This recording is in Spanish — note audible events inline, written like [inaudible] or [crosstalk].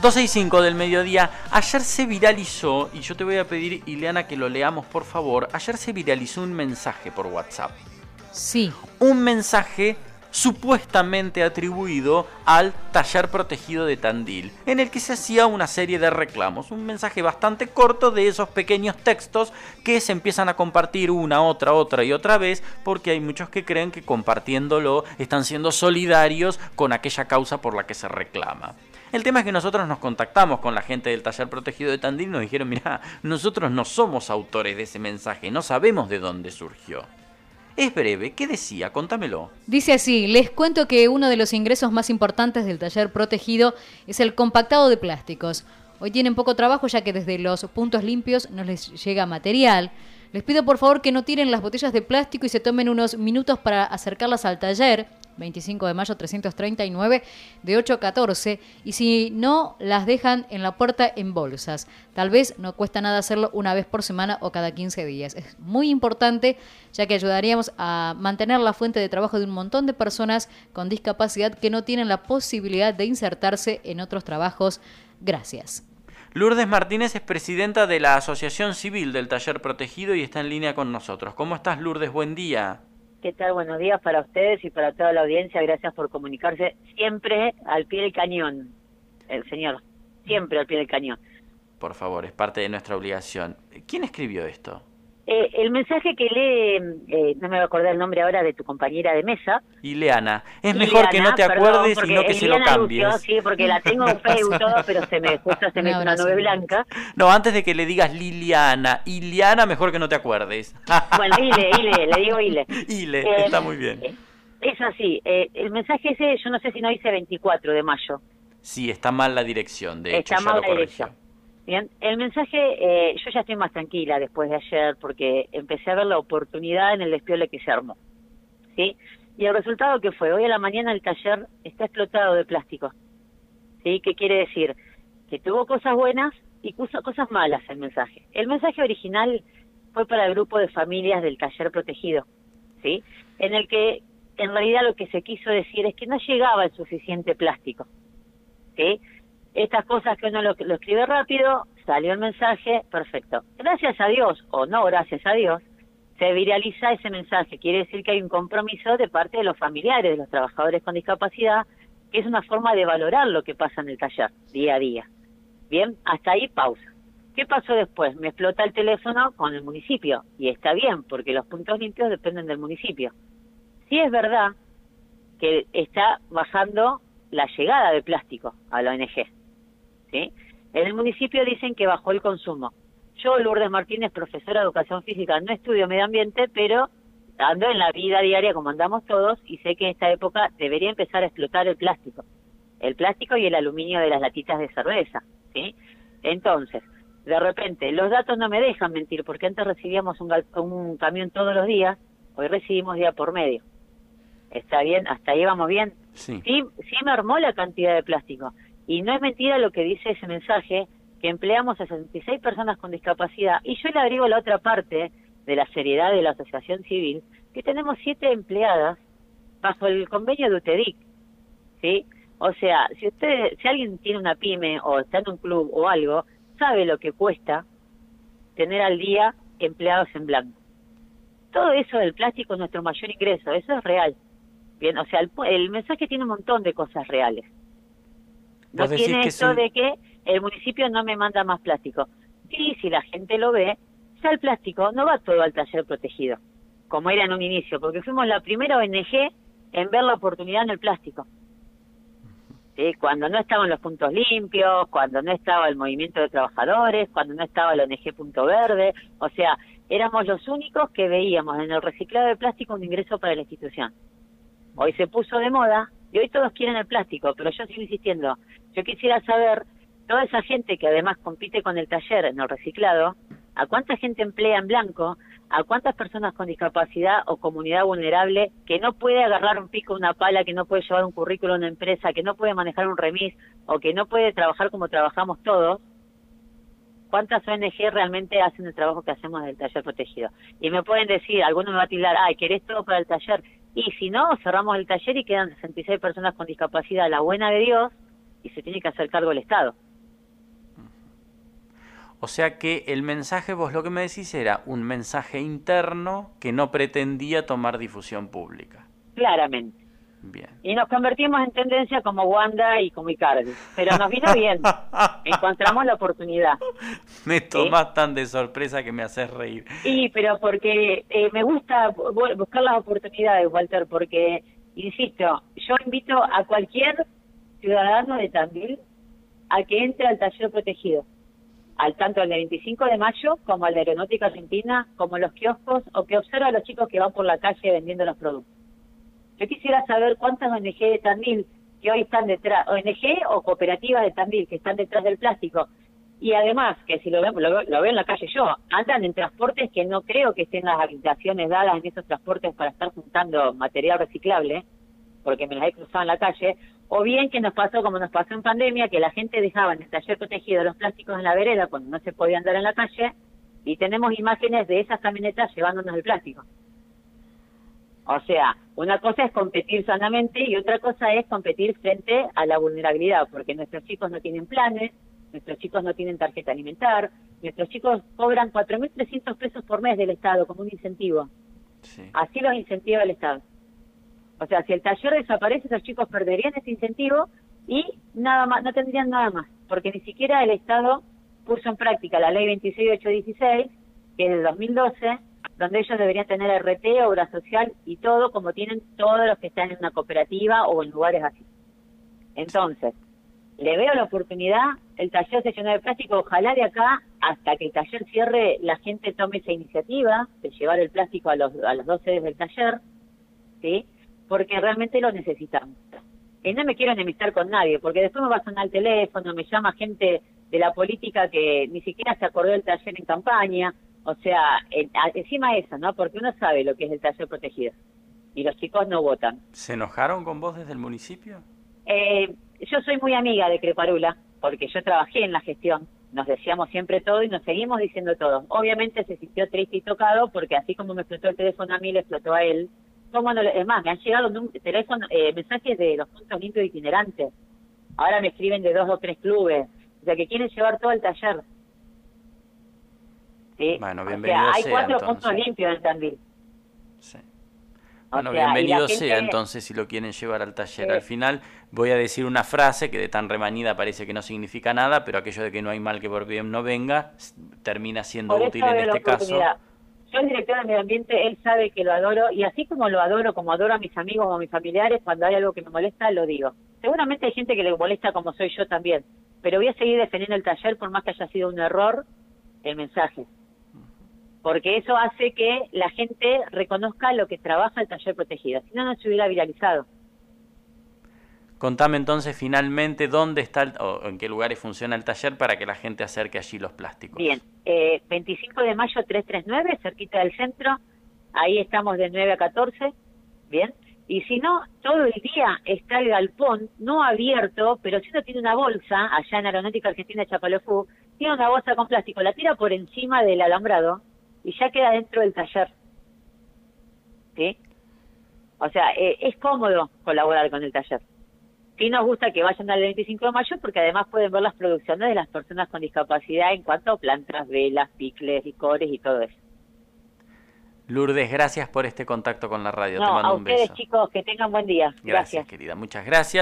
12 y 5 del mediodía. Ayer se viralizó, y yo te voy a pedir, Ileana, que lo leamos por favor. Ayer se viralizó un mensaje por WhatsApp. Sí. Un mensaje supuestamente atribuido al taller protegido de Tandil, en el que se hacía una serie de reclamos, un mensaje bastante corto de esos pequeños textos que se empiezan a compartir una, otra, otra y otra vez, porque hay muchos que creen que compartiéndolo están siendo solidarios con aquella causa por la que se reclama. El tema es que nosotros nos contactamos con la gente del taller protegido de Tandil y nos dijeron, mira, nosotros no somos autores de ese mensaje, no sabemos de dónde surgió. Es breve, ¿qué decía? Contámelo. Dice así, les cuento que uno de los ingresos más importantes del taller protegido es el compactado de plásticos. Hoy tienen poco trabajo ya que desde los puntos limpios no les llega material. Les pido por favor que no tiren las botellas de plástico y se tomen unos minutos para acercarlas al taller 25 de mayo 339 de 8 a 14 y si no las dejan en la puerta en bolsas. Tal vez no cuesta nada hacerlo una vez por semana o cada 15 días. Es muy importante ya que ayudaríamos a mantener la fuente de trabajo de un montón de personas con discapacidad que no tienen la posibilidad de insertarse en otros trabajos. Gracias. Lourdes Martínez es presidenta de la Asociación Civil del Taller Protegido y está en línea con nosotros. ¿Cómo estás, Lourdes? Buen día. ¿Qué tal? Buenos días para ustedes y para toda la audiencia. Gracias por comunicarse siempre al pie del cañón, el señor. Siempre al pie del cañón. Por favor, es parte de nuestra obligación. ¿Quién escribió esto? Eh, el mensaje que lee, eh, no me voy a acordar el nombre ahora de tu compañera de mesa. Ileana. Es mejor que no te acuerdes y no que se lo cambies. sí, porque la tengo en [laughs] Facebook todo, pero se me, justo se me hizo una nube blanca. No, antes de que le digas Liliana, Ileana, mejor que no te acuerdes. [laughs] bueno, Ile, Ile, le digo Ile. Ile, eh, está muy bien. Es así, el mensaje ese, yo no sé si no dice 24 de mayo. Sí, está mal la dirección, de hecho, está mal la dirección. Bien, el mensaje, eh, yo ya estoy más tranquila después de ayer porque empecé a ver la oportunidad en el despiole que se armó. ¿Sí? Y el resultado que fue, hoy a la mañana el taller está explotado de plástico. ¿Sí? ¿Qué quiere decir? Que tuvo cosas buenas y cosas malas el mensaje. El mensaje original fue para el grupo de familias del taller protegido, ¿sí? En el que en realidad lo que se quiso decir es que no llegaba el suficiente plástico, ¿sí? Estas cosas que uno lo, escribe rápido, salió el mensaje, perfecto. Gracias a Dios, o no gracias a Dios, se viraliza ese mensaje. Quiere decir que hay un compromiso de parte de los familiares, de los trabajadores con discapacidad, que es una forma de valorar lo que pasa en el taller, día a día. Bien, hasta ahí pausa. ¿Qué pasó después? Me explota el teléfono con el municipio, y está bien, porque los puntos limpios dependen del municipio. Sí es verdad que está bajando la llegada de plástico a la ONG ¿sí? En el municipio dicen que bajó el consumo. Yo, Lourdes Martínez, profesora de educación física, no estudio medio ambiente, pero ando en la vida diaria como andamos todos y sé que en esta época debería empezar a explotar el plástico. El plástico y el aluminio de las latitas de cerveza, ¿sí? Entonces, de repente, los datos no me dejan mentir, porque antes recibíamos un, un camión todos los días, hoy recibimos día por medio. ¿Está bien? ¿Hasta ahí vamos bien? Sí. sí. Sí me armó la cantidad de plástico. Y no es mentira lo que dice ese mensaje, que empleamos a 66 personas con discapacidad. Y yo le agrego la otra parte de la seriedad de la asociación civil, que tenemos siete empleadas bajo el convenio de UTEDIC. ¿sí? O sea, si usted, si alguien tiene una pyme o está en un club o algo, sabe lo que cuesta tener al día empleados en blanco. Todo eso del plástico es nuestro mayor ingreso, eso es real. Bien, o sea, el mensaje tiene un montón de cosas reales. No tiene eso de que el municipio no me manda más plástico. Sí, si la gente lo ve, ya el plástico no va todo al taller protegido, como era en un inicio, porque fuimos la primera ONG en ver la oportunidad en el plástico. ¿Sí? Cuando no estaban los puntos limpios, cuando no estaba el movimiento de trabajadores, cuando no estaba el ONG Punto Verde, o sea, éramos los únicos que veíamos en el reciclado de plástico un ingreso para la institución. Hoy se puso de moda y hoy todos quieren el plástico, pero yo sigo insistiendo. Yo quisiera saber, toda esa gente que además compite con el taller en el reciclado, ¿a cuánta gente emplea en blanco? ¿A cuántas personas con discapacidad o comunidad vulnerable que no puede agarrar un pico, una pala, que no puede llevar un currículo a una empresa, que no puede manejar un remis o que no puede trabajar como trabajamos todos? ¿Cuántas ONG realmente hacen el trabajo que hacemos del taller protegido? Y me pueden decir, alguno me va a tildar, ay, ¿querés todo para el taller? Y si no, cerramos el taller y quedan 66 personas con discapacidad, la buena de Dios, y se tiene que hacer cargo el Estado. O sea que el mensaje, vos lo que me decís era un mensaje interno que no pretendía tomar difusión pública. Claramente. Bien. Y nos convertimos en tendencia como Wanda y como Icardi. Pero nos vino bien. [laughs] Encontramos la oportunidad. Me tomás tan de sorpresa que me haces reír. Sí, pero porque eh, me gusta buscar las oportunidades, Walter, porque, insisto, yo invito a cualquier ciudadano de Tandil a que entre al taller protegido al tanto el de 25 de mayo como al de Aeronáutica Argentina, como los kioscos, o que observa a los chicos que van por la calle vendiendo los productos. Yo quisiera saber cuántas ONG de Tandil que hoy están detrás, ONG o cooperativas de Tandil que están detrás del plástico. Y además, que si lo veo, lo, veo en la calle yo, andan en transportes que no creo que estén las habitaciones dadas en esos transportes para estar juntando material reciclable, porque me las he cruzado en la calle, o bien que nos pasó como nos pasó en pandemia, que la gente dejaba en el taller protegido los plásticos en la vereda cuando no se podía andar en la calle, y tenemos imágenes de esas camionetas llevándonos el plástico. O sea, una cosa es competir sanamente y otra cosa es competir frente a la vulnerabilidad, porque nuestros chicos no tienen planes, nuestros chicos no tienen tarjeta alimentar, nuestros chicos cobran 4.300 pesos por mes del Estado como un incentivo. Así los incentiva el Estado. O sea, si el taller desaparece, esos chicos perderían ese incentivo y nada más, no tendrían nada más, porque ni siquiera el Estado puso en práctica la ley 26816, que es del 2012, donde ellos deberían tener RT, obra social y todo, como tienen todos los que están en una cooperativa o en lugares así. Entonces, le veo la oportunidad, el taller se llenó de plástico, ojalá de acá hasta que el taller cierre, la gente tome esa iniciativa de llevar el plástico a los, a las dos sedes del taller, ¿sí? porque realmente lo necesitamos. Y no me quiero enemistar con nadie, porque después me va a sonar el teléfono, me llama gente de la política que ni siquiera se acordó del taller en campaña, o sea, encima eso, ¿no? Porque uno sabe lo que es el taller protegido y los chicos no votan. ¿Se enojaron con vos desde el municipio? Eh, yo soy muy amiga de Creparula, porque yo trabajé en la gestión, nos decíamos siempre todo y nos seguimos diciendo todo. Obviamente se sintió triste y tocado porque así como me explotó el teléfono a mí, le explotó a él es más, me han llegado teléfono, eh, mensajes de los puntos limpios itinerantes. Ahora me escriben de dos o tres clubes. O sea, que quieren llevar todo el taller. ¿Sí? Bueno, bienvenido hay cuatro puntos limpios en Tandil. Sí. Bueno, bienvenido sea entonces si lo quieren llevar al taller. Al final voy a decir una frase que de tan remanida parece que no significa nada, pero aquello de que no hay mal que por bien no venga termina siendo útil en este caso yo el director de medio ambiente, él sabe que lo adoro y así como lo adoro, como adoro a mis amigos o a mis familiares, cuando hay algo que me molesta, lo digo. Seguramente hay gente que le molesta como soy yo también, pero voy a seguir defendiendo el taller por más que haya sido un error el mensaje. Porque eso hace que la gente reconozca lo que trabaja el taller protegido. Si no, no se hubiera viralizado. Contame entonces finalmente dónde está o en qué lugares funciona el taller para que la gente acerque allí los plásticos. Bien, eh, 25 de mayo 339, cerquita del centro, ahí estamos de 9 a 14, bien. Y si no, todo el día está el galpón, no abierto, pero si uno tiene una bolsa, allá en Aeronáutica Argentina Chapalofú, tiene una bolsa con plástico, la tira por encima del alambrado y ya queda dentro del taller. ¿Sí? O sea, eh, es cómodo colaborar con el taller. Sí nos gusta que vayan al 25 de mayo porque además pueden ver las producciones de las personas con discapacidad en cuanto a plantas, velas, picles, licores y todo eso. Lourdes, gracias por este contacto con la radio. Te mando a un ustedes, chicos, que tengan buen día. Gracias, gracias, querida. Muchas gracias.